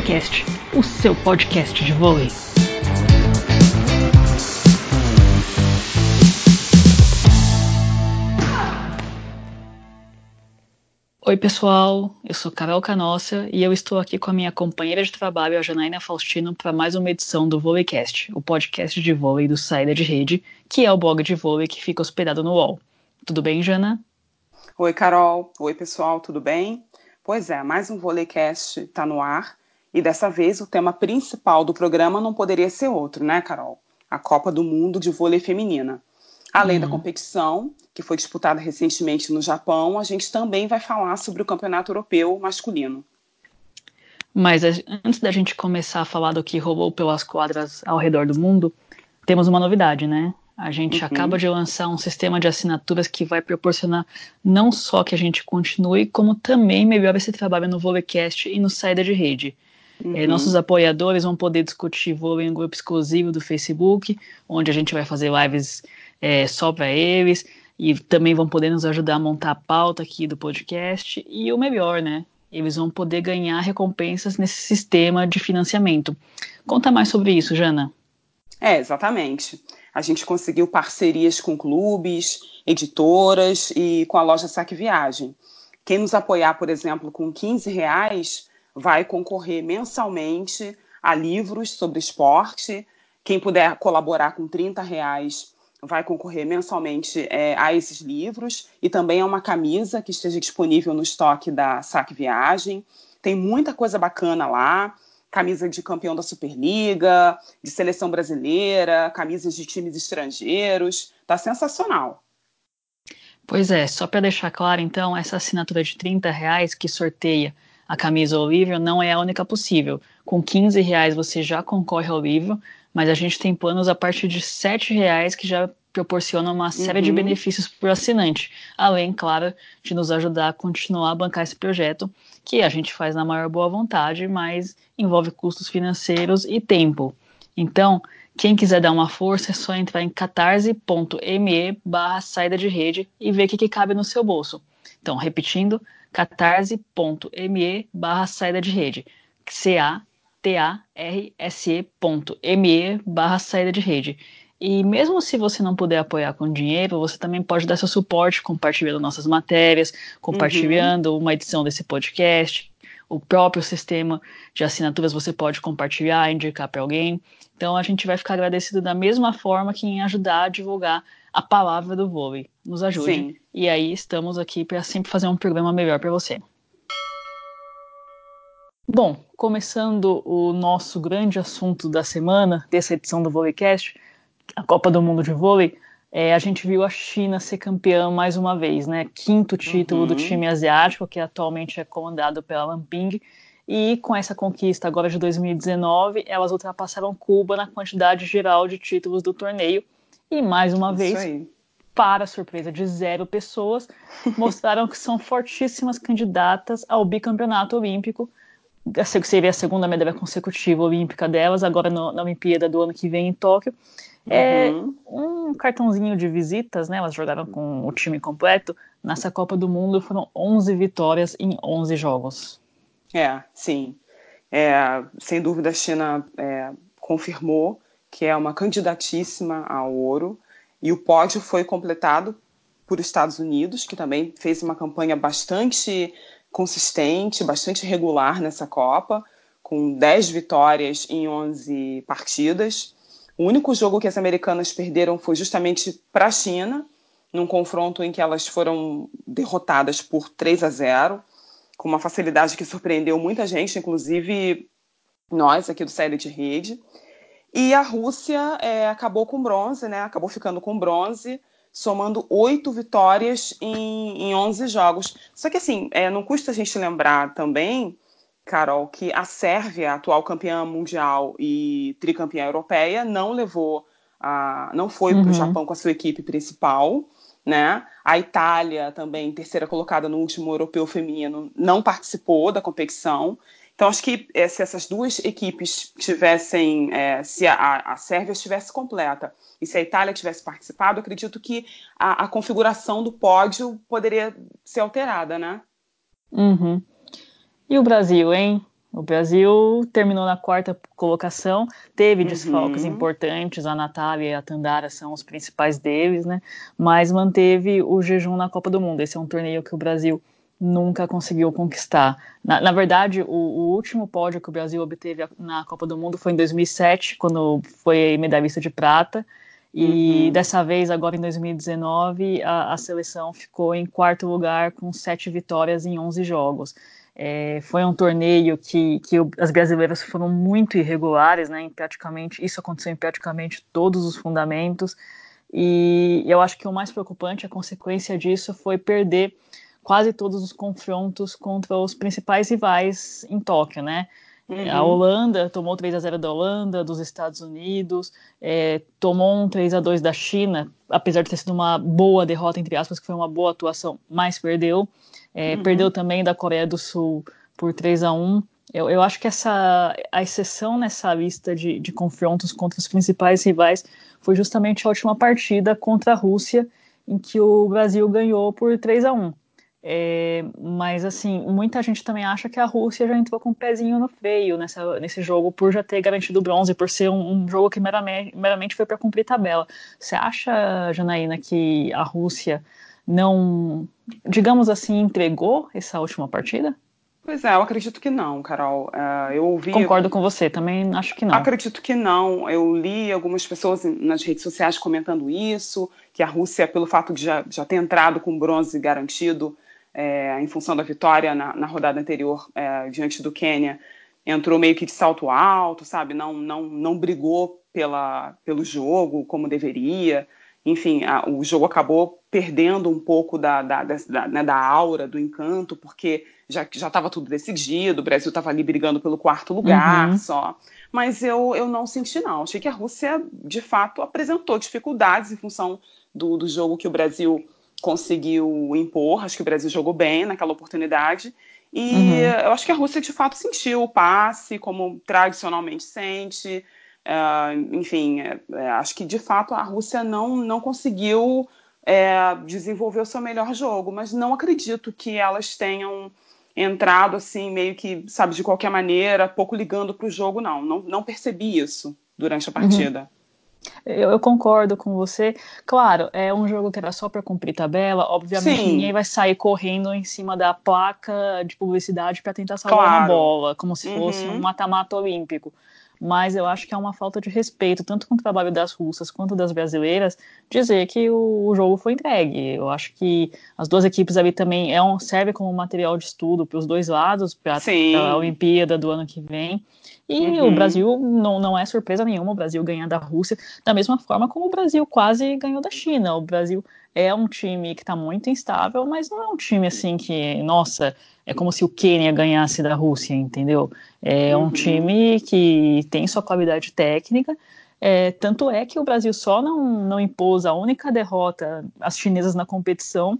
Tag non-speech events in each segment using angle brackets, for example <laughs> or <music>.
VôleiCast, o seu podcast de vôlei. Oi pessoal, eu sou Carol Canossa e eu estou aqui com a minha companheira de trabalho, a Janaína Faustino, para mais uma edição do VôleiCast, o podcast de vôlei do Saída de Rede, que é o blog de vôlei que fica hospedado no UOL. Tudo bem, Jana? Oi, Carol. Oi, pessoal, tudo bem? Pois é, mais um VôleiCast está no ar e dessa vez o tema principal do programa não poderia ser outro, né, Carol? A Copa do Mundo de Vôlei Feminina. Além uhum. da competição, que foi disputada recentemente no Japão, a gente também vai falar sobre o Campeonato Europeu Masculino. Mas antes da gente começar a falar do que rolou pelas quadras ao redor do mundo, temos uma novidade, né? A gente uhum. acaba de lançar um sistema de assinaturas que vai proporcionar não só que a gente continue, como também melhore esse trabalho no Volecast e no Saída de Rede. Uhum. É, nossos apoiadores vão poder discutir vôlei em um grupo exclusivo do Facebook, onde a gente vai fazer lives é, só para eles, e também vão poder nos ajudar a montar a pauta aqui do podcast. E o melhor, né? Eles vão poder ganhar recompensas nesse sistema de financiamento. Conta mais sobre isso, Jana. É, exatamente. A gente conseguiu parcerias com clubes, editoras e com a loja Saque Viagem. Quem nos apoiar, por exemplo, com 15 reais, vai concorrer mensalmente a livros sobre esporte. Quem puder colaborar com 30 reais vai concorrer mensalmente é, a esses livros e também a uma camisa que esteja disponível no estoque da Saque Viagem. Tem muita coisa bacana lá camisa de campeão da Superliga, de seleção brasileira, camisas de times estrangeiros. Tá sensacional. Pois é, só para deixar claro, então, essa assinatura de 30 reais que sorteia a camisa ao livro não é a única possível. Com 15 reais você já concorre ao livro, mas a gente tem planos a partir de 7 reais que já proporcionam uma série uhum. de benefícios para o assinante, além, claro, de nos ajudar a continuar a bancar esse projeto, que a gente faz na maior boa vontade, mas envolve custos financeiros e tempo. Então, quem quiser dar uma força é só entrar em catarse.me barra saída de rede e ver o que, que cabe no seu bolso. Então, repetindo, catarse.me barra saída de rede. C-A-T-A-R-S-E.me barra saída de rede. E mesmo se você não puder apoiar com dinheiro, você também pode dar seu suporte compartilhando nossas matérias, compartilhando uhum. uma edição desse podcast, o próprio sistema de assinaturas você pode compartilhar, indicar para alguém. Então a gente vai ficar agradecido da mesma forma que em ajudar a divulgar a palavra do vôlei. Nos ajude. Sim. E aí estamos aqui para sempre fazer um programa melhor para você. Bom, começando o nosso grande assunto da semana, dessa edição do Volleycast, a Copa do Mundo de Vôlei, é, a gente viu a China ser campeã mais uma vez, né? Quinto título uhum. do time asiático, que atualmente é comandado pela Lamping. E com essa conquista agora de 2019, elas ultrapassaram Cuba na quantidade geral de títulos do torneio. E mais uma vez, para surpresa de zero pessoas, mostraram que são fortíssimas candidatas ao bicampeonato olímpico. Seria a segunda medalha consecutiva olímpica delas, agora no, na Olimpíada do ano que vem em Tóquio. É uhum. um cartãozinho de visitas, né? Elas jogaram com o time completo. Nessa Copa do Mundo foram 11 vitórias em 11 jogos. É, sim. É, sem dúvida a China é, confirmou que é uma candidatíssima ao ouro e o pódio foi completado por Estados Unidos, que também fez uma campanha bastante consistente, bastante regular nessa Copa, com 10 vitórias em 11 partidas. O único jogo que as americanas perderam foi justamente para a China, num confronto em que elas foram derrotadas por 3 a 0, com uma facilidade que surpreendeu muita gente, inclusive nós aqui do Série de Rede. E a Rússia é, acabou com bronze, né? Acabou ficando com bronze, somando oito vitórias em, em 11 jogos. Só que assim, é, não custa a gente lembrar também Carol, que a Sérvia, atual campeã mundial e tricampeã europeia, não levou, a, não foi uhum. para o Japão com a sua equipe principal, né? A Itália, também terceira colocada no último europeu feminino, não participou da competição. Então, acho que é, se essas duas equipes tivessem, é, se a, a, Sérvia estivesse completa e se a Itália tivesse participado, acredito que a, a configuração do pódio poderia ser alterada, né? Uhum. E o Brasil, hein? O Brasil terminou na quarta colocação, teve desfalques uhum. importantes, a Natália e a Tandara são os principais deles, né? Mas manteve o jejum na Copa do Mundo. Esse é um torneio que o Brasil nunca conseguiu conquistar. Na, na verdade, o, o, último pódio que o Brasil obteve na Copa do Mundo foi em 2007, quando foi medalhista de prata. E uhum. dessa vez, agora em 2019, a, a, seleção ficou em quarto lugar com sete vitórias em 11 jogos. É, foi um torneio que, que as brasileiras foram muito irregulares, né? Em praticamente isso aconteceu em praticamente todos os fundamentos. E eu acho que o mais preocupante, a consequência disso, foi perder quase todos os confrontos contra os principais rivais em Tóquio, né? Uhum. A Holanda tomou 3 a 0 da Holanda, dos Estados Unidos, é, tomou um 3 a 2 da China, apesar de ter sido uma boa derrota, entre aspas, que foi uma boa atuação, mas perdeu. É, uhum. Perdeu também da Coreia do Sul por 3 a 1 eu, eu acho que essa a exceção nessa lista de, de confrontos contra os principais rivais foi justamente a última partida contra a Rússia, em que o Brasil ganhou por 3 a 1 é, mas assim, muita gente também acha que a Rússia já entrou com o um pezinho no freio nessa, nesse jogo por já ter garantido bronze, por ser um, um jogo que meramente, meramente foi para cumprir tabela. Você acha, Janaína, que a Rússia não, digamos assim, entregou essa última partida? Pois é, eu acredito que não, Carol. Uh, eu ouvi. Concordo com você, também acho que não. Acredito que não. Eu li algumas pessoas nas redes sociais comentando isso, que a Rússia, pelo fato de já, já ter entrado com bronze garantido, é, em função da vitória na, na rodada anterior é, diante do Quênia, entrou meio que de salto alto, sabe? Não, não, não brigou pela, pelo jogo como deveria. Enfim, a, o jogo acabou perdendo um pouco da, da, da, né, da aura, do encanto, porque já estava tudo decidido, o Brasil estava ali brigando pelo quarto lugar uhum. só. Mas eu, eu não senti, não. Achei que a Rússia, de fato, apresentou dificuldades em função do, do jogo que o Brasil conseguiu impor. Acho que o Brasil jogou bem naquela oportunidade. E uhum. eu acho que a Rússia, de fato, sentiu o passe, como tradicionalmente sente. Uh, enfim, é, é, acho que, de fato, a Rússia não, não conseguiu é, desenvolver o seu melhor jogo, mas não acredito que elas tenham entrado assim, meio que, sabe, de qualquer maneira, pouco ligando para o jogo, não. não. Não percebi isso durante a partida. Uhum. Eu, eu, concordo com você. Claro, é um jogo que era só para cumprir tabela. Obviamente, Sim. ninguém vai sair correndo em cima da placa de publicidade para tentar salvar claro. uma bola, como se fosse uhum. um mata-mata olímpico. Mas eu acho que é uma falta de respeito, tanto com o trabalho das russas quanto das brasileiras, dizer que o, o jogo foi entregue. Eu acho que as duas equipes ali também é um, serve como material de estudo para os dois lados, para a Olimpíada do ano que vem. E uhum. o Brasil não, não é surpresa nenhuma o Brasil ganhar da Rússia, da mesma forma como o Brasil quase ganhou da China. O Brasil é um time que está muito instável, mas não é um time assim que, nossa, é como se o Quênia ganhasse da Rússia, entendeu? É uhum. um time que tem sua qualidade técnica. É, tanto é que o Brasil só não, não impôs a única derrota às chinesas na competição,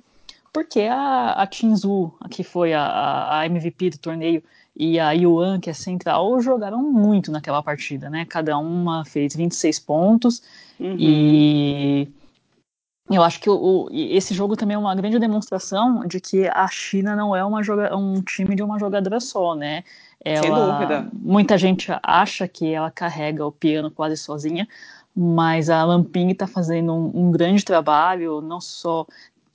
porque a, a Tinzu, que foi a, a MVP do torneio, e a Yuan, que é central, jogaram muito naquela partida, né? Cada uma fez 26 pontos uhum. e eu acho que o, esse jogo também é uma grande demonstração de que a China não é uma joga, um time de uma jogadora só, né? Ela, Sem dúvida. Muita gente acha que ela carrega o piano quase sozinha, mas a Lamping está fazendo um, um, grande trabalho, não só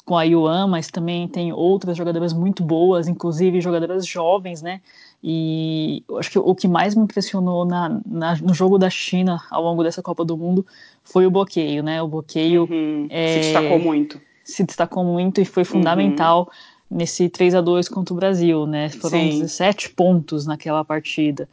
com a Yuan, mas também tem outras jogadoras muito boas, inclusive jogadoras jovens, né? E acho que o que mais me impressionou na, na, no jogo da China ao longo dessa Copa do Mundo foi o bloqueio, né? O bloqueio uhum, é, se destacou muito. Se destacou muito e foi uhum. fundamental uhum. nesse 3 a 2 contra o Brasil, né? Foram Sim. 17 pontos naquela partida.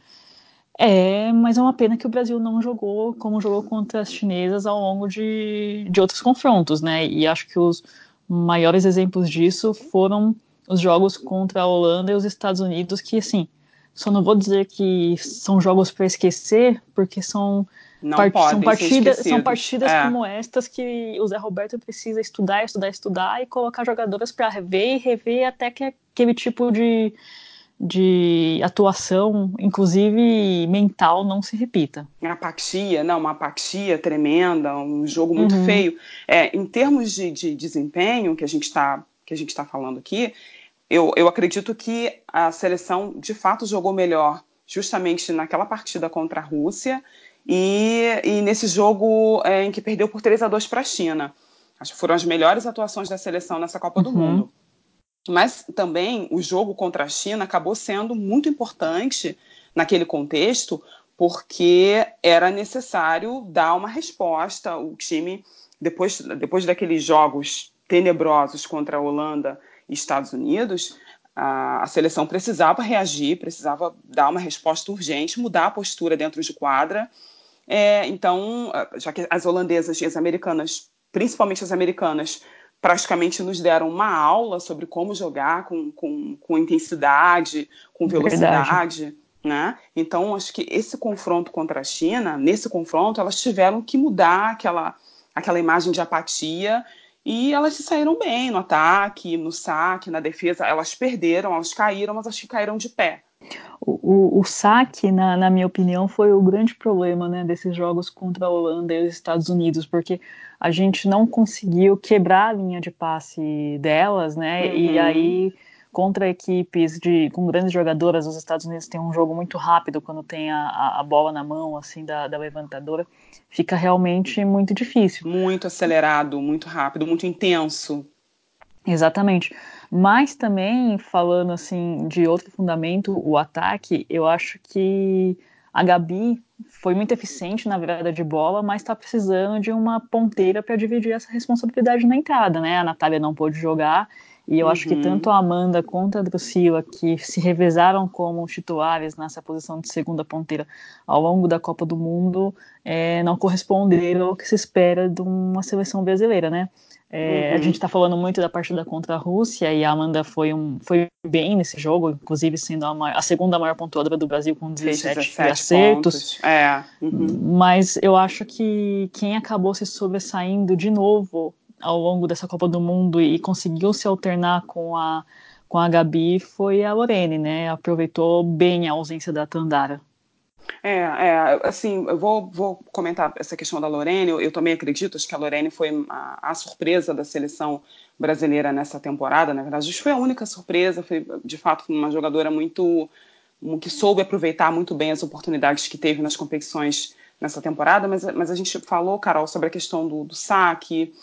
É, mas é uma pena que o Brasil não jogou como jogou contra as chinesas ao longo de, de outros confrontos, né? E acho que os maiores exemplos disso foram os jogos contra a Holanda e os Estados Unidos, que assim, só não vou dizer que são jogos para esquecer, porque são, part são partidas, são partidas é. como estas que o Zé Roberto precisa estudar, estudar, estudar e colocar jogadoras para rever e rever até que aquele tipo de, de atuação, inclusive mental, não se repita. Apatia, não, uma apatia tremenda, um jogo muito uhum. feio. É, em termos de, de desempenho que a gente está que a gente está falando aqui, eu, eu acredito que a seleção de fato jogou melhor justamente naquela partida contra a Rússia e, e nesse jogo é, em que perdeu por 3 a 2 para a China. Acho que foram as melhores atuações da seleção nessa Copa uhum. do Mundo. Mas também o jogo contra a China acabou sendo muito importante naquele contexto, porque era necessário dar uma resposta. O time, depois, depois daqueles jogos tenebrosos contra a Holanda e Estados Unidos, a, a, seleção precisava reagir, precisava dar uma resposta urgente, mudar a postura dentro de quadra. É, então, já que as holandesas e as americanas, principalmente as americanas, praticamente nos deram uma aula sobre como jogar com, com, com intensidade, com velocidade. Né? Então, acho que esse confronto contra a China, nesse confronto, elas tiveram que mudar aquela, aquela imagem de apatia e elas se saíram bem no ataque, no saque, na defesa. Elas perderam, elas caíram, mas acho que caíram de pé. O, o, o saque, na, na, minha opinião, foi o grande problema né, desses jogos contra a Holanda e os Estados Unidos, porque a gente não conseguiu quebrar a linha de passe delas, né? Uhum. E aí contra equipes de, com grandes jogadoras, os Estados Unidos têm um jogo muito rápido quando tem a, a bola na mão, assim, da, da, levantadora, fica realmente muito difícil. Muito acelerado, muito rápido, muito intenso. Exatamente. Mas também, falando assim de outro fundamento, o ataque, eu acho que a Gabi foi muito eficiente na virada de bola, mas está precisando de uma ponteira para dividir essa responsabilidade na entrada, né? A Natália não pôde jogar e eu uhum. acho que uhum. tanto a Amanda quanto a Drusila, que se revezaram como titulares nessa posição de segunda ponteira ao longo da Copa do Mundo, é, não corresponderam ao que se espera de uma seleção brasileira, né? É, uhum. A gente está falando muito da partida contra a Rússia e a Amanda foi, um, foi bem nesse jogo, inclusive sendo a, maior, a segunda maior pontuadora do Brasil com 17, 17 acertos. É. Uhum. Mas eu acho que quem acabou se sobressaindo de novo ao longo dessa Copa do Mundo e conseguiu se alternar com a, com a Gabi foi a Lorene, né? Aproveitou bem a ausência da Tandara. É, é, assim, eu vou, vou comentar essa questão da Lorene. Eu, eu também acredito acho que a Lorene foi a, a, surpresa da seleção brasileira nessa temporada. Na verdade, acho que foi a única surpresa. Foi, de fato, uma jogadora muito que soube aproveitar muito bem as oportunidades que teve nas competições nessa temporada. Mas, mas a gente falou, Carol, sobre a questão do, do saque,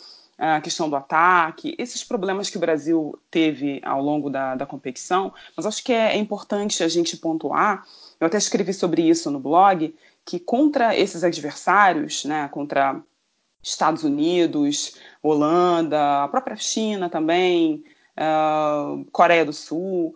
a questão do ataque, esses problemas que o Brasil teve ao longo da, da competição, mas acho que é, é importante a gente pontuar, eu até escrevi sobre isso no blog, que contra esses adversários, né, contra Estados Unidos, Holanda, a própria China também, uh, Coreia do Sul,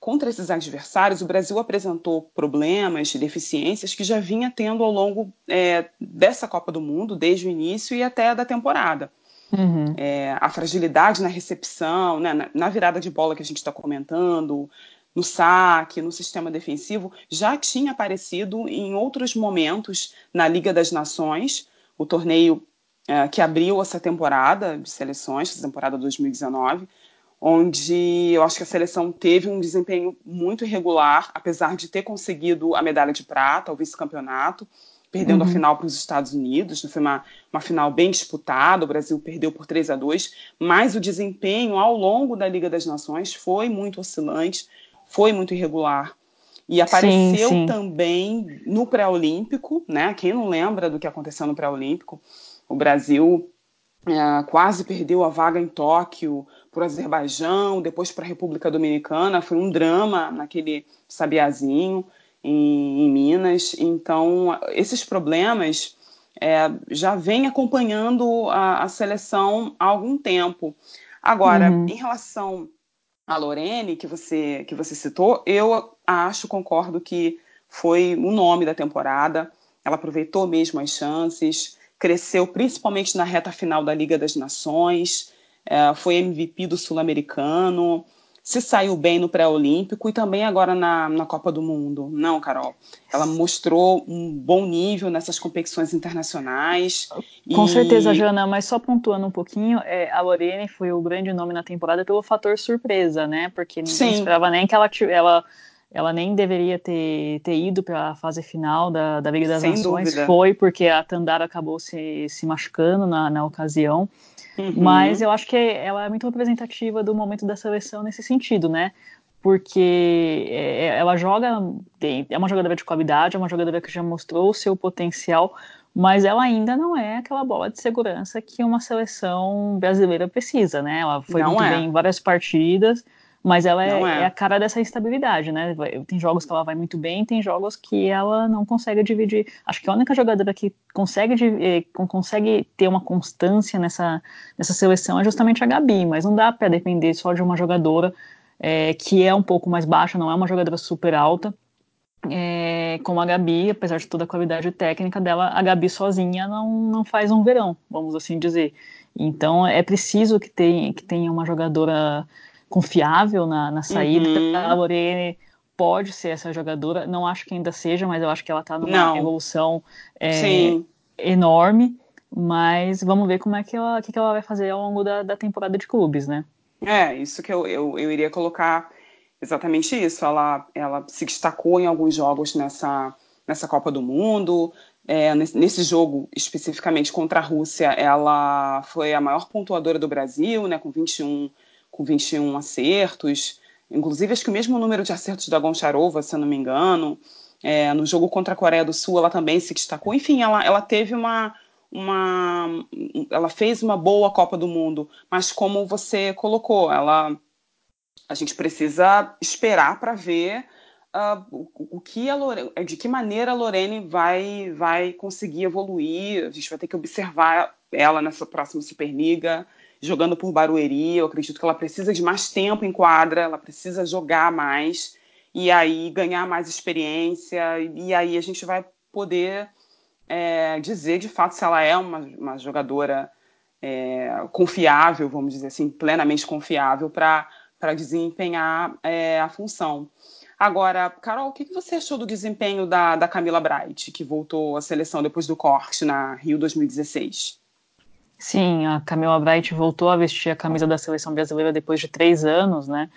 contra esses adversários, o Brasil apresentou problemas, deficiências que já vinha tendo ao longo é, dessa Copa do Mundo, desde o início e até da temporada. Uhum. É, a fragilidade na recepção, né, na, na, virada de bola que a gente está comentando, no saque, no sistema defensivo, já tinha aparecido em outros momentos na Liga das Nações, o torneio é, que abriu essa temporada de seleções, essa temporada 2019, onde eu acho que a seleção teve um desempenho muito irregular, apesar de ter conseguido a medalha de prata, o vice-campeonato perdendo uhum. a final para os Estados Unidos. Foi uma, uma final bem disputada, o Brasil perdeu por 3 a 2 mas o desempenho ao longo da Liga das Nações foi muito oscilante, foi muito irregular. E apareceu sim, sim. também no pré-olímpico, né? Quem não lembra do que aconteceu no pré-olímpico? O Brasil é, quase perdeu a vaga em Tóquio para o Azerbaijão, depois para a República Dominicana. Foi um drama naquele sabiazinho em, em Minas. Então, esses problemas é, já vêm acompanhando a, a, seleção há algum tempo. Agora, uhum. em relação a Lorene, que você, que você citou, eu acho, concordo que foi o nome da temporada. Ela aproveitou mesmo as chances, cresceu principalmente na reta final da Liga das Nações, é, foi MVP do Sul-Americano se saiu bem no pré-olímpico e também agora na, na Copa do Mundo. Não, Carol. Ela mostrou um bom nível nessas competições internacionais. Com e... certeza, Jana, mas só pontuando um pouquinho, é, a Lorene foi o grande nome na temporada pelo fator surpresa, né? Porque ninguém Sim. esperava nem que ela, ela ela nem deveria ter, ter ido para a fase final da, da Liga das Sem Nações. Dúvida. Foi porque a Tandara acabou se, se machucando na, na ocasião. Uhum. Mas eu acho que ela é muito representativa do momento da seleção nesse sentido, né? porque é, é, ela joga, é uma jogadora de qualidade, é uma jogadora que já mostrou o seu potencial, mas ela ainda não é aquela bola de segurança que uma seleção brasileira precisa, né? Ela foi não muito é. bem em várias partidas, mas ela é, é. é, a cara dessa instabilidade, né? Tem jogos que ela vai muito bem, tem jogos que ela não consegue dividir. Acho que a única jogadora que consegue, eh, consegue ter uma constância nessa, nessa seleção é justamente a Gabi, mas não dá para depender só de uma jogadora é, que é um pouco mais baixa, não é uma jogadora super alta. É, como a Gabi, apesar de toda a qualidade técnica dela, a Gabi sozinha não, não faz um verão, vamos assim dizer. Então é preciso que tenha, que tenha uma jogadora confiável na, na saída. Uhum. A Lorene pode ser essa jogadora, não acho que ainda seja, mas eu acho que ela está numa não. evolução é, enorme. Mas vamos ver como é que ela, que, que ela vai fazer ao longo da, da temporada de clubes, né? É, isso que eu, eu, eu iria colocar exatamente isso. Ela, ela se destacou em alguns jogos nessa, nessa Copa do Mundo. É, nesse, nesse, jogo, especificamente contra a Rússia, ela foi a maior pontuadora do Brasil, né, com 21 com 21 acertos. Inclusive, acho que o mesmo número de acertos da Goncharova, se eu não me engano. É, no jogo contra a Coreia do Sul, ela também se destacou. Enfim, ela, ela teve uma, uma. Ela fez uma boa Copa do Mundo, mas como você colocou, ela. A gente precisa esperar para ver uh, o, o, que a Lorene, de que maneira a Lorene vai, vai conseguir evoluir. A gente vai ter que observar ela nessa próxima Superliga jogando por Barueri. Eu acredito que ela precisa de mais tempo em quadra, ela precisa jogar mais e aí ganhar mais experiência. E aí a gente vai poder é, dizer de fato se ela é uma, uma jogadora é, confiável, vamos dizer assim, plenamente confiável para desempenhar é, a função. Agora, Carol, o que, você achou do desempenho da, da Camila Bright, que voltou à seleção depois do corte na Rio 2016? Sim, a Camila Bright voltou a vestir a camisa da seleção brasileira depois de três anos, né?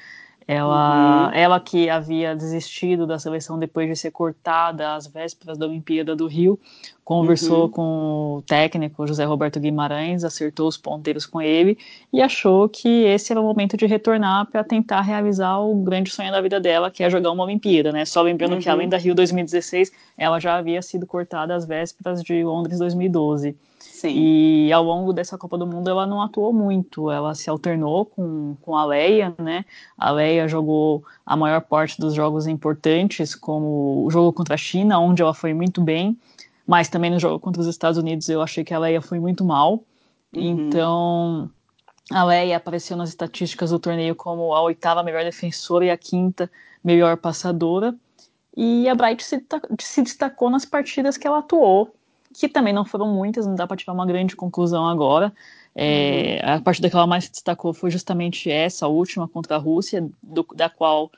Ela, uhum. ela que havia desistido da seleção depois de ser cortada às vésperas da Olimpíada do Rio, conversou uhum. com o técnico José Roberto Guimarães, acertou os ponteiros com ele e achou que esse era o momento de retornar para tentar realizar o grande sonho da vida dela, que é jogar uma Olimpíada, né? Só lembrando uhum. que além da Rio 2016, ela já havia sido cortada às vésperas de Londres 2012. Sim. E ao longo dessa Copa do Mundo ela não atuou muito, ela se alternou com, com a Leia, né? A Leia jogou a maior parte dos jogos importantes, como o jogo contra a China, onde ela foi muito bem, mas também no jogo contra os Estados Unidos eu achei que a Leia foi muito mal. Uhum. Então, a Leia apareceu nas estatísticas do torneio como a oitava melhor defensora e a quinta melhor passadora. E a Bright se, se destacou nas partidas que ela atuou, que também não foram muitas, não dá para tirar uma grande conclusão agora. É, uhum. A partida que ela mais se destacou foi justamente essa, a última contra a Rússia, do, da qual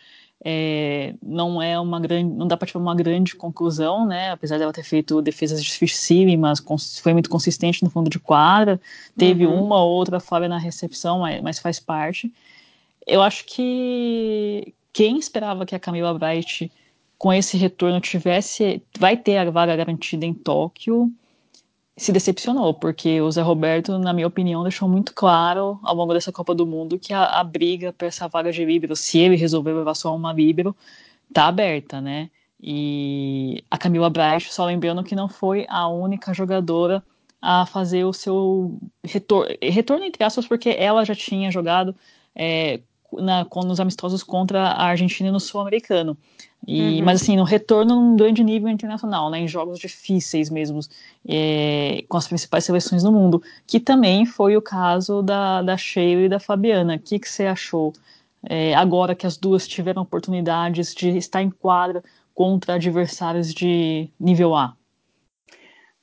é, não é uma grande, não dá para tirar uma grande conclusão, né? Apesar dela ter feito defesas dificílimas, foi muito consistente no fundo de quadra, teve uhum. uma ou outra falha na recepção, mas, mas, faz parte. Eu acho que quem esperava que a Camila Bright com esse retorno tivesse, vai ter a vaga garantida em Tóquio, se decepcionou, porque o Zé Roberto, na minha opinião, deixou muito claro ao longo dessa Copa do Mundo que a, a briga para essa vaga de líbero, se ele resolver levar só uma líbero, tá aberta, né? E a Camila Braich, só lembrando que não foi a única jogadora a fazer o seu retorno, retorno entre aspas, porque ela já tinha jogado é, na, nos amistosos contra a Argentina no Sul-Americano. E, uhum. Mas assim, no retorno num grande nível internacional, né, em jogos difíceis mesmo, é, com as principais seleções do mundo, que também foi o caso da, da Sheila e da Fabiana. O que, que você achou é, agora que as duas tiveram oportunidades de estar em quadra contra adversários de nível A?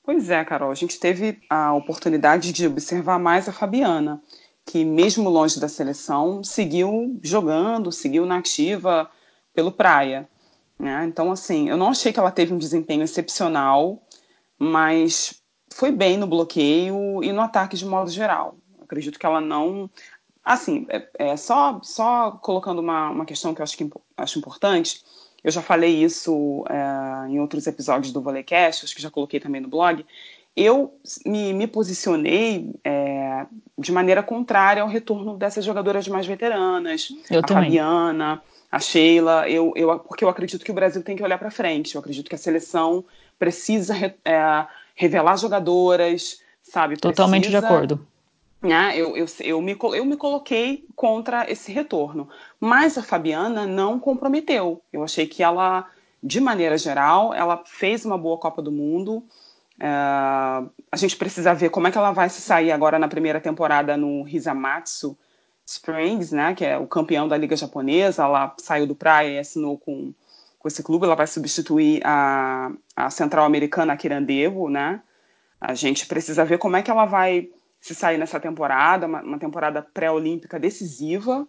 Pois é, Carol, a gente teve a oportunidade de observar mais a Fabiana, que mesmo longe da seleção, seguiu jogando, seguiu na ativa pelo Praia. Né? Então, assim, eu não achei que ela teve um desempenho excepcional, mas foi bem no bloqueio e no ataque de modo geral. Acredito que ela não. Assim, é, é só, só colocando uma, uma questão que eu acho, que, acho importante. Eu já falei isso é, em outros episódios do Volecast, acho que já coloquei também no blog. Eu me, me posicionei é, de maneira contrária ao retorno dessas jogadoras mais veteranas, eu a também. Fabiana, a Sheila, eu, eu, porque eu acredito que o Brasil tem que olhar para frente. Eu acredito que a seleção precisa é, revelar jogadoras, sabe? Totalmente precisa, de acordo. Né, eu, eu, eu, me, eu me coloquei contra esse retorno. Mas a Fabiana não comprometeu. Eu achei que ela, de maneira geral, ela fez uma boa Copa do Mundo. Uh, a gente precisa ver como é que ela vai se sair agora na primeira temporada no Hisamatsu Springs, né, que é o campeão da Liga Japonesa. Ela saiu do Praia e assinou com, com esse clube. Ela vai substituir a, a central americana Kirandevo, né? A gente precisa ver como é que ela vai se sair nessa temporada, uma, uma temporada pré-olímpica decisiva.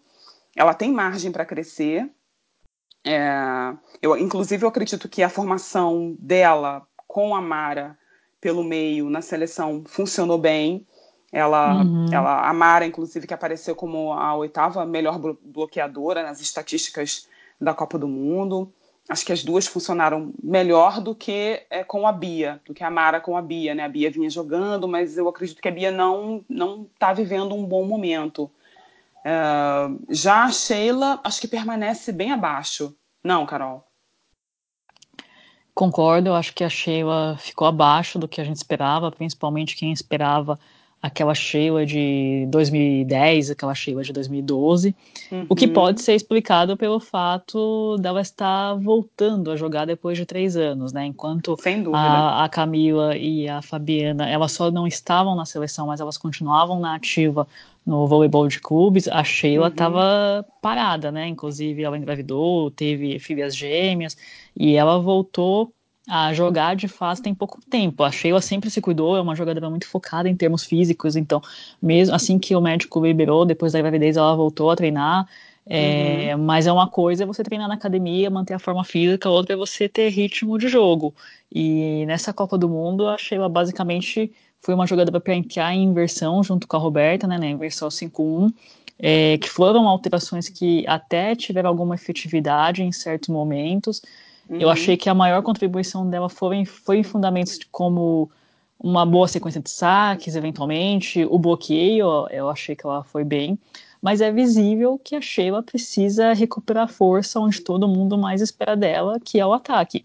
Ela tem margem para crescer. É, eu, inclusive, eu acredito que a formação dela com a Mara pelo meio na seleção funcionou bem. Ela, uhum. ela, a Mara, inclusive, que apareceu como a oitava melhor bloqueadora nas estatísticas da Copa do Mundo. Acho que as duas funcionaram melhor do que é, com a Bia, do que a Mara com a Bia, né? A Bia vinha jogando, mas eu acredito que a Bia não não está vivendo um bom momento. Uh, já a Sheila, acho que permanece bem abaixo. Não, Carol? Concordo, eu acho que a Sheila ficou abaixo do que a gente esperava, principalmente quem esperava aquela Sheila de 2010, aquela Sheila de 2012, uhum. o que uhum. pode ser explicado pelo fato dela estar voltando a jogar depois de três anos, né? Enquanto a, a, Camila e a Fabiana, elas só não estavam na seleção, mas elas continuavam na ativa no voleibol de clubes, a Sheila estava uhum. parada, né? Inclusive ela engravidou, teve filhas gêmeas e ela voltou a jogar de fase tem pouco tempo. A Sheila sempre se cuidou, é uma jogadora muito focada em termos físicos, então, mesmo assim que o médico liberou, depois da gravidez ela voltou a treinar. É, uhum. Mas é uma coisa é você treinar na academia, manter a forma física, outra é você ter ritmo de jogo. E nessa Copa do Mundo, a Sheila basicamente foi uma jogadora para entrar em inversão junto com a Roberta, né, na inversão 5-1, é, que foram alterações que até tiveram alguma efetividade em certos momentos, Uhum. Eu achei que a maior contribuição dela foi, foi em fundamentos como uma boa sequência de saques, eventualmente, o bloqueio, eu achei que ela foi bem, mas é visível que a Sheila precisa recuperar a força onde todo mundo mais espera dela, que é o ataque.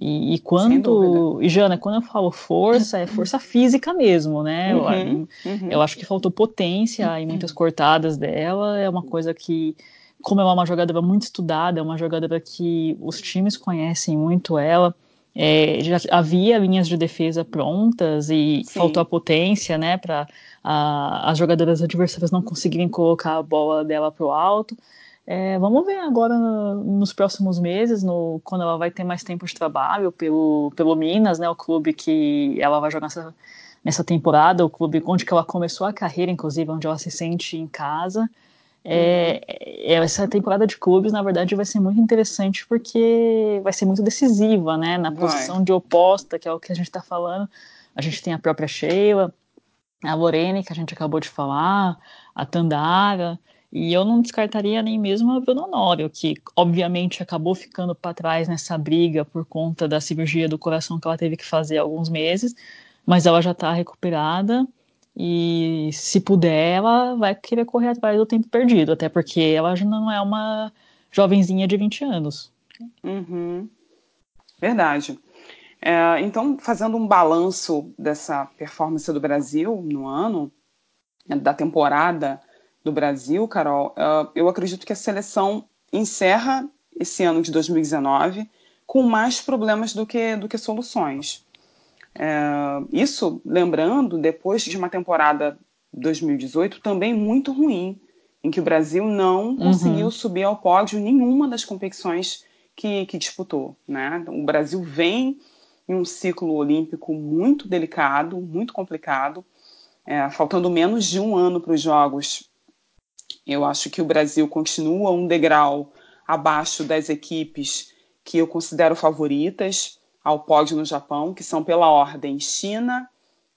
E, e quando. E Jana, quando eu falo força, é força <laughs> física mesmo, né? Uhum, eu, uhum. eu acho que faltou potência em muitas cortadas dela, é uma coisa que como ela é uma jogadora muito estudada, é uma jogadora que os times conhecem muito ela, é, já havia linhas de defesa prontas e Sim. faltou a potência, né, para as jogadoras adversárias não conseguirem colocar a bola dela para o alto. É, vamos ver agora no, nos próximos meses, no, quando ela vai ter mais tempo de trabalho pelo, pelo Minas, né, o clube que ela vai jogar nessa, nessa temporada, o clube onde ela começou a carreira, inclusive, onde ela se sente em casa. É, é, essa temporada de clubes, na verdade, vai ser muito interessante porque vai ser muito decisiva, né? Na posição vai. de oposta, que é o que a gente está falando. A gente tem a própria Sheila, a Lorene, que a gente acabou de falar, a Tandara, e eu não descartaria nem mesmo a Bruno Honório, que obviamente acabou ficando para trás nessa briga por conta da cirurgia do coração que ela teve que fazer há alguns meses, mas ela já está recuperada e se puder, ela vai querer correr atrás do tempo perdido, até porque ela já não é uma jovenzinha de 20 anos. Uhum. Verdade. É, então, fazendo um balanço dessa performance do Brasil no ano, né, da temporada do Brasil, Carol, é, eu acredito que a seleção encerra esse ano de 2019 com mais problemas do que, do que soluções. É, isso, lembrando, depois de uma temporada 2018 também muito ruim, em que o Brasil não uhum. conseguiu subir ao pódio nenhuma das competições que, que disputou. Né? Então, o Brasil vem em um ciclo olímpico muito delicado, muito complicado, é, faltando menos de um ano para os Jogos. Eu acho que o Brasil continua um degrau abaixo das equipes que eu considero favoritas ao pódio no Japão, que são pela ordem China,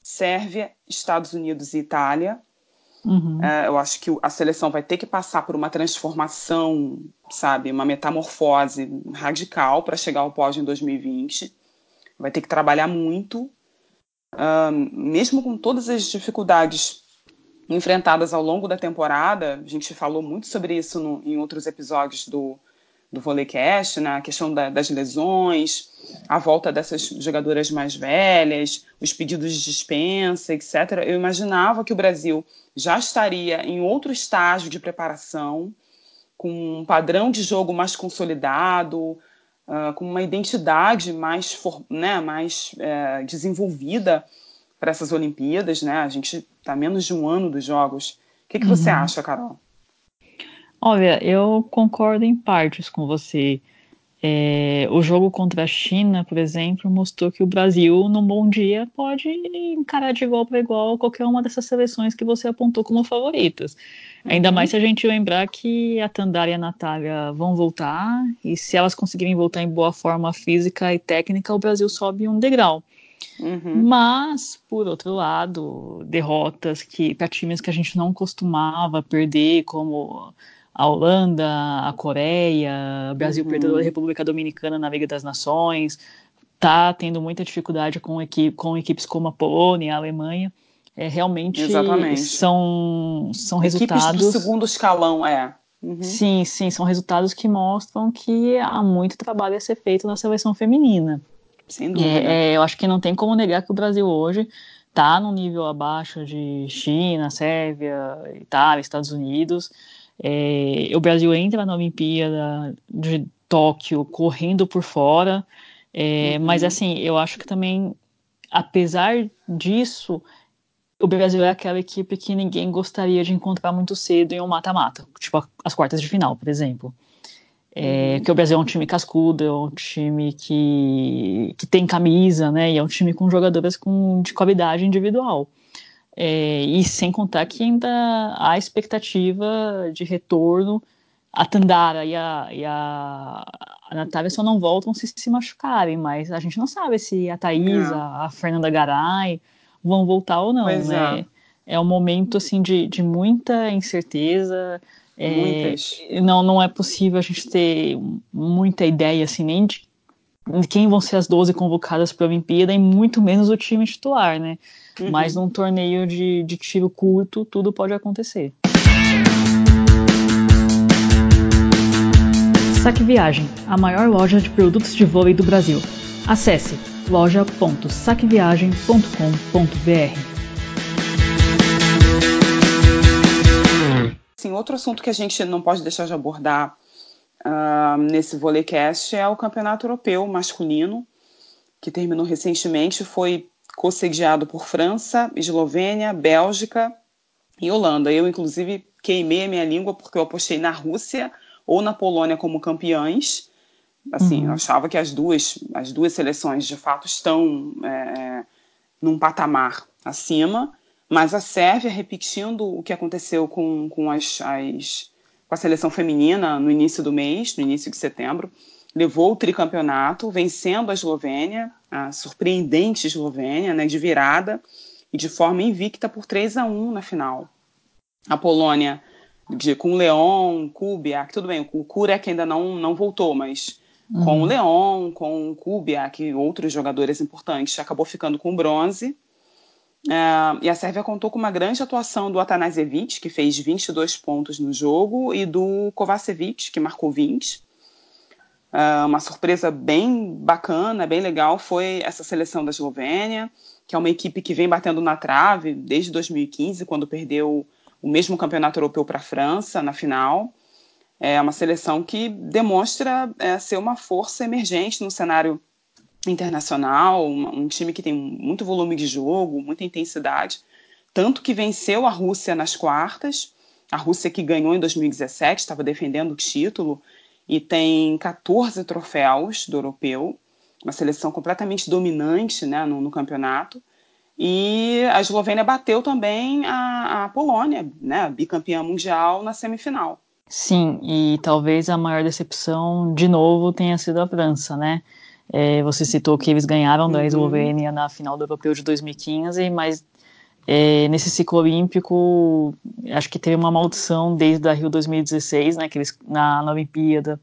Sérvia, Estados Unidos e Itália. Uhum. É, eu acho que a seleção vai ter que passar por uma transformação, sabe, uma metamorfose radical para chegar ao pódio em 2020. Vai ter que trabalhar muito. uh, mesmo com todas as dificuldades enfrentadas ao longo da temporada, a gente falou muito sobre isso no, em outros episódios do, do Volleycast, né? a questão da, das lesões, a volta dessas jogadoras mais velhas, os pedidos de dispensa, etc. Eu imaginava que o Brasil já estaria em outro estágio de preparação, com um padrão de jogo mais consolidado, uh, com uma identidade mais, for, né, mais uh, desenvolvida para essas Olimpíadas. Né? A gente está menos de um ano dos Jogos. O que, que você uhum. acha, Carol? Olha, eu concordo em partes com você. É, o jogo contra a China, por exemplo, mostrou que o Brasil, num bom dia, pode encarar de igual para igual qualquer uma dessas seleções que você apontou como favoritas. Uhum. Ainda mais se a gente lembrar que a Tandara e a Natália vão voltar, e se elas conseguirem voltar em boa forma física e técnica, o Brasil sobe um degrau. Uhum. Mas, por outro lado, derrotas que para times que a gente não costumava perder, como a Holanda, a Coreia, o Brasil uhum. perdeu a República Dominicana na Liga das Nações, tá tendo muita dificuldade com, equipe, com equipes como a Polônia, a Alemanha. É, realmente Exatamente. são, são resultados. Equipes do segundo escalão, é. Uhum. Sim, sim, são resultados que mostram que há muito trabalho a ser feito na seleção feminina. Sem dúvida. É, é, eu acho que não tem como negar que o Brasil hoje está num nível abaixo de China, Sérvia, Itália, Estados Unidos. É, o Brasil entra na Olimpíada de Tóquio correndo por fora, é, uhum. mas assim, eu acho que também, apesar disso, o Brasil é aquela equipe que ninguém gostaria de encontrar muito cedo em um mata-mata, tipo as quartas de final, por exemplo. É, uhum. que o Brasil é um time cascudo, é um time que, que tem camisa, né? E é um time com jogadoras com, de qualidade individual. É, e sem contar que ainda há expectativa de retorno. A Tandara e a, e a, a Natália só não voltam se se machucarem, mas a gente não sabe se a Thaís, a, a, Fernanda Garay vão voltar ou não, pois né? É. é um momento assim de, de muita incerteza. É, não, não é possível a gente ter muita ideia assim, nem de quem vão ser as 12 convocadas para a Olimpíada e muito menos o time titular, né? Uhum. Mas num torneio de, de tiro curto, tudo pode acontecer. Saque Viagem, a maior loja de produtos de vôlei do Brasil. Acesse loja.saqueviagem.com.br. Sim, outro assunto que a gente não pode deixar de abordar uh, nesse Volleycast é o Campeonato Europeu Masculino, que terminou recentemente, foi co-sediado por França, Eslovênia, Bélgica e Holanda. Eu, inclusive, queimei a minha língua porque eu apostei na Rússia ou na Polônia como campeãs. Assim, uhum. eu achava que as duas, as duas seleções de fato estão é, num patamar acima, mas a Sérvia, repetindo o que aconteceu com, com, as, as, com a seleção feminina no início do mês, no início de setembro, levou o tricampeonato, vencendo a Eslovênia, a surpreendente Eslovênia, né, de virada e de forma invicta por 3 a 1 na final. A Polônia, de, com o Leon, Kubiak, tudo bem, o Kurek ainda não, não voltou, mas uhum. com o Leon, com o Kubiak e outros jogadores importantes, acabou ficando com bronze. É, e a Sérvia contou com uma grande atuação do Atanasevich, que fez 22 pontos no jogo, e do Kovacevic, que marcou 20. Uh, uma surpresa bem bacana, bem legal, foi essa seleção da Eslovênia, que é uma equipe que vem batendo na trave desde 2015, quando perdeu o mesmo campeonato europeu para a França na final. É uma seleção que demonstra é, ser uma força emergente no cenário internacional, um time que tem muito volume de jogo, muita intensidade, tanto que venceu a Rússia nas quartas, a Rússia que ganhou em 2017, estava defendendo o título, e tem 14 troféus do europeu, uma seleção completamente dominante né, no, no campeonato. E a Eslovênia bateu também a, a Polônia, né, bicampeã mundial, na semifinal. Sim, e talvez a maior decepção, de novo, tenha sido a França, né? É, você citou que eles ganharam da uhum. Eslovênia na final do Europeu de 2015, mas É, nesse ciclo olímpico, acho que teve uma maldição desde a Rio 2016, né, que eles, na, na Olimpíada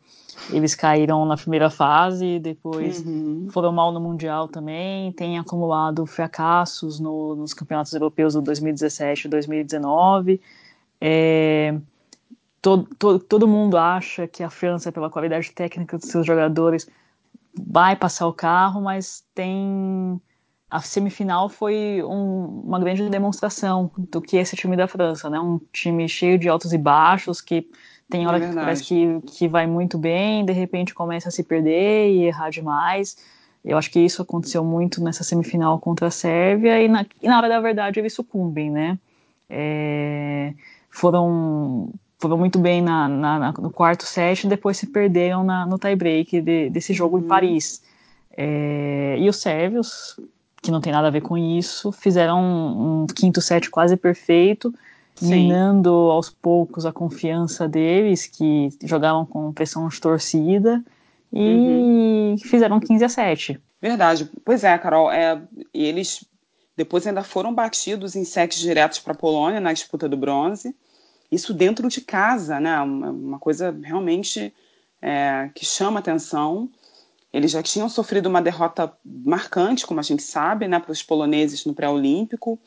eles caíram na primeira fase, depois uhum. foram mal no Mundial também, tem acumulado fracassos no, nos campeonatos europeus do 2017 e 2019. É, todo, todo, todo mundo acha que a França, pela qualidade técnica dos seus jogadores, vai passar o carro, mas tem a semifinal foi um, uma grande demonstração do que é esse time da França, né? Um time cheio de altos e baixos que tem hora é que parece que, que vai muito bem, de repente começa a se perder e errar demais. Eu acho que isso aconteceu muito nessa semifinal contra a Sérvia e na, e na hora da verdade eles sucumbem, né? É, foram foram muito bem na, na, no quarto set e depois se perderam na, no tie-break de, desse jogo uhum. em Paris. É, e os sérvios que não tem nada a ver com isso, fizeram um, um quinto set quase perfeito, Sim. minando aos poucos a confiança deles, que jogavam com pressão de torcida, e uhum. fizeram 15 a 7. Verdade. Pois é, Carol, é, eles depois ainda foram batidos em sets diretos para a Polônia na disputa do bronze. Isso dentro de casa, né? Uma, uma coisa realmente é, que chama atenção. Eles já tinham sofrido uma derrota marcante, como a gente sabe, né, para os poloneses no pré-olímpico,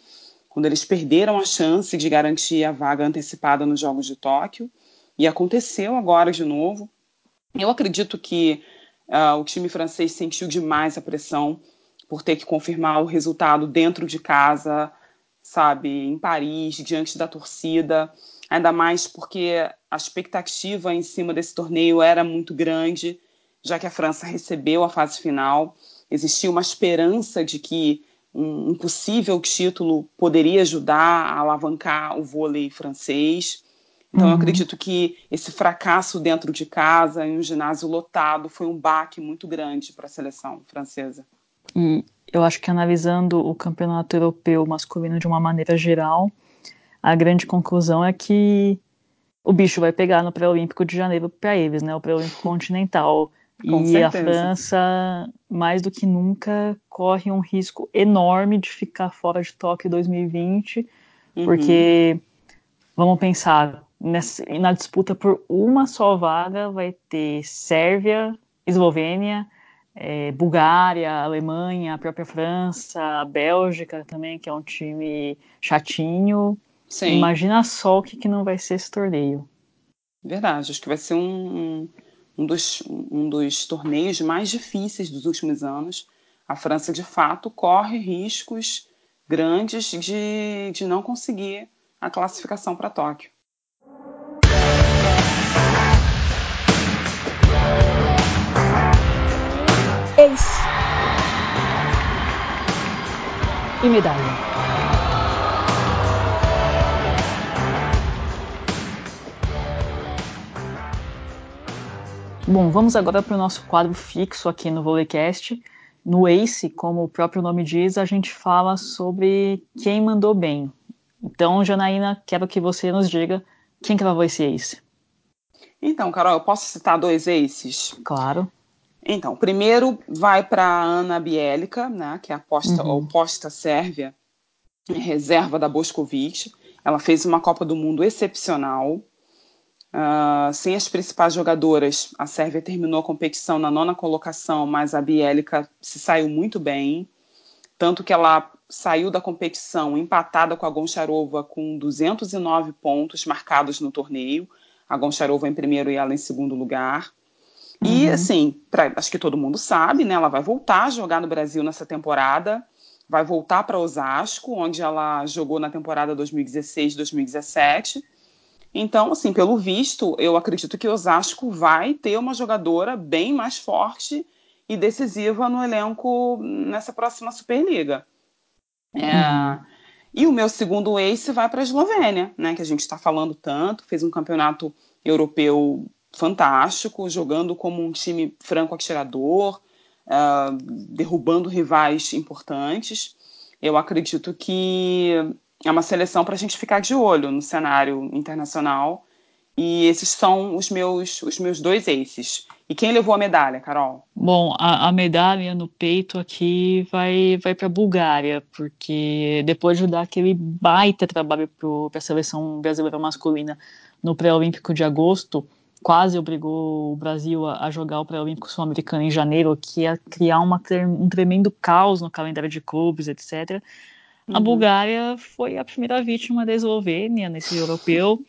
quando eles perderam a chance de garantir a vaga antecipada nos Jogos de Tóquio. E aconteceu agora de novo. Eu acredito que uh, o time francês sentiu demais a pressão por ter que confirmar o resultado dentro de casa, sabe, em Paris, diante da torcida. Ainda mais porque a expectativa em cima desse torneio era muito grande já que a França recebeu a fase final, existia uma esperança de que um, possível título poderia ajudar a alavancar o vôlei francês. Então, uhum. eu acredito que esse fracasso dentro de casa, em um ginásio lotado, foi um baque muito grande para a seleção francesa. E eu acho que analisando o campeonato europeu masculino de uma maneira geral, a grande conclusão é que o bicho vai pegar no pré-olímpico de janeiro para eles, né? O pré-olímpico continental. Com e certeza. a França, mais do que nunca, corre um risco enorme de ficar fora de Tóquio 2020, uhum. porque vamos pensar nessa, na disputa por uma só vaga vai ter Sérvia, Eslovênia, é, Bulgária, Alemanha, a própria França, a Bélgica também, que é um time chatinho. Sim. Imagina só o que, que não vai ser esse torneio. Verdade, acho que vai ser um, um dos, um dos torneios mais difíceis dos últimos anos. A França, de fato, corre riscos grandes de, de não conseguir a classificação para Tóquio. Ace. E medalha. Bom, vamos agora para o nosso quadro fixo aqui no Volecast. No ACE, como o próprio nome diz, a gente fala sobre quem mandou bem. Então, Janaína, quero que você nos diga quem gravou esse ACE. Então, Carol, eu posso citar dois ACEs? Claro. Então, primeiro vai para Ana Bielica, né, que é a posta, uhum. oposta sérvia, reserva da Boscovic. Ela fez uma Copa do Mundo excepcional. Uh, sem as principais jogadoras, a Sérvia terminou a competição na nona colocação, mas a Bielica se saiu muito bem. Tanto que ela saiu da competição empatada com a Goncharova com 209 pontos marcados no torneio. A Goncharova em primeiro e ela em segundo lugar. Uhum. E, assim, pra, acho que todo mundo sabe, né? Ela vai voltar a jogar no Brasil nessa temporada. Vai voltar para Osasco, onde ela jogou na temporada 2016-2017 então, assim, pelo visto, eu acredito que o Osasco vai ter uma jogadora bem mais forte e decisiva no elenco nessa próxima Superliga. É, uhum. E o meu segundo ace vai para a Eslovênia, né, que a gente está falando tanto, fez um campeonato europeu fantástico, jogando como um time franco-atirador, uh, derrubando rivais importantes. Eu acredito que é uma seleção para a gente ficar de olho no cenário internacional E esses são os meus, os meus dois aces. E quem levou a medalha, Carol? Bom, a, a medalha no peito aqui vai, vai para a Bulgária, porque depois de dar aquele baita trabalho para a seleção brasileira masculina no pré-olímpico de agosto, quase obrigou o Brasil a, a jogar o pré-olímpico sul-americano em janeiro, que ia criar uma, um tremendo caos no calendário de clubes, etc. Uhum. A Bulgária foi a primeira vítima da Eslovênia nesse europeu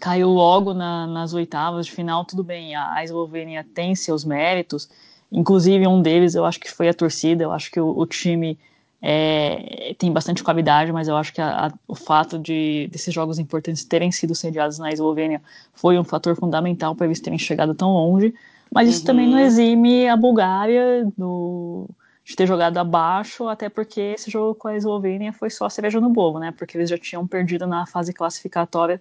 caiu logo na, nas oitavas de final, tudo bem, a, a, Eslovênia tem seus méritos, inclusive um deles eu acho que foi a torcida, eu acho que o, o time é, tem bastante qualidade, mas eu acho que a, a, o fato de desses jogos importantes terem sido sediados na Eslovênia foi um fator fundamental para eles terem chegado tão longe, mas isso uhum. também não exime a Bulgária do, de ter jogado abaixo, até porque esse jogo com a Eslovênia foi só a cereja no bolo, né? Porque eles já tinham perdido na fase classificatória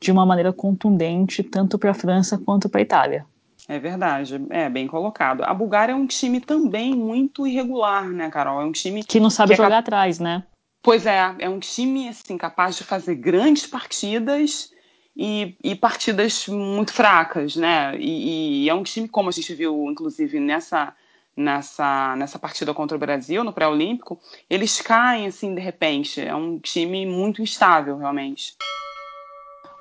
de uma maneira contundente, tanto para a França quanto para a Itália. É verdade, é bem colocado. A Bulgária é um time também muito irregular, né, Carol? É um time que não sabe que é jogar é atrás, né? Pois é, é um time assim capaz de fazer grandes partidas e, e partidas muito fracas, né? E, e, é um time como a gente viu, inclusive nessa nessa nessa partida contra o Brasil no pré-olímpico, eles caem assim de repente. É um time muito instável, realmente.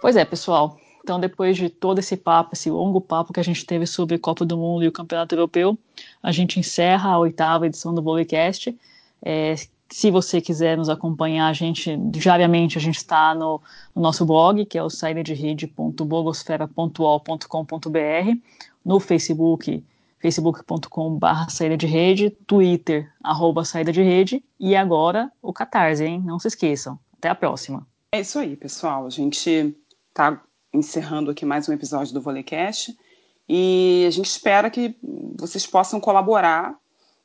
Pois é, pessoal. Então, depois de todo esse papo, esse longo papo que a gente teve sobre Copa do Mundo e o Campeonato Europeu, a gente encerra a oitava edição do Volleycast. É, se você quiser nos acompanhar, a gente diariamente a gente está no, no, nosso blog, que é o saídaderede.blogosfera.ol.com.br, no Facebook, facebook.com.br saída de rede, Twitter, arroba saída de rede, e agora o Catarse, hein? Não se esqueçam. Até a próxima. É isso aí, pessoal. A gente está encerrando aqui mais um episódio do Volecast e a gente espera que vocês possam colaborar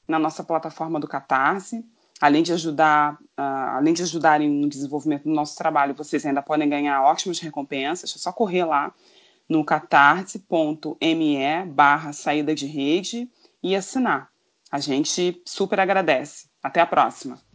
na nossa plataforma do Catarse. Além de ajudar, uh, além de ajudarem no desenvolvimento do nosso trabalho, vocês ainda podem ganhar ótimas recompensas. É só correr lá no catarse.me barra saída de rede e assinar. A gente super agradece. Até a próxima!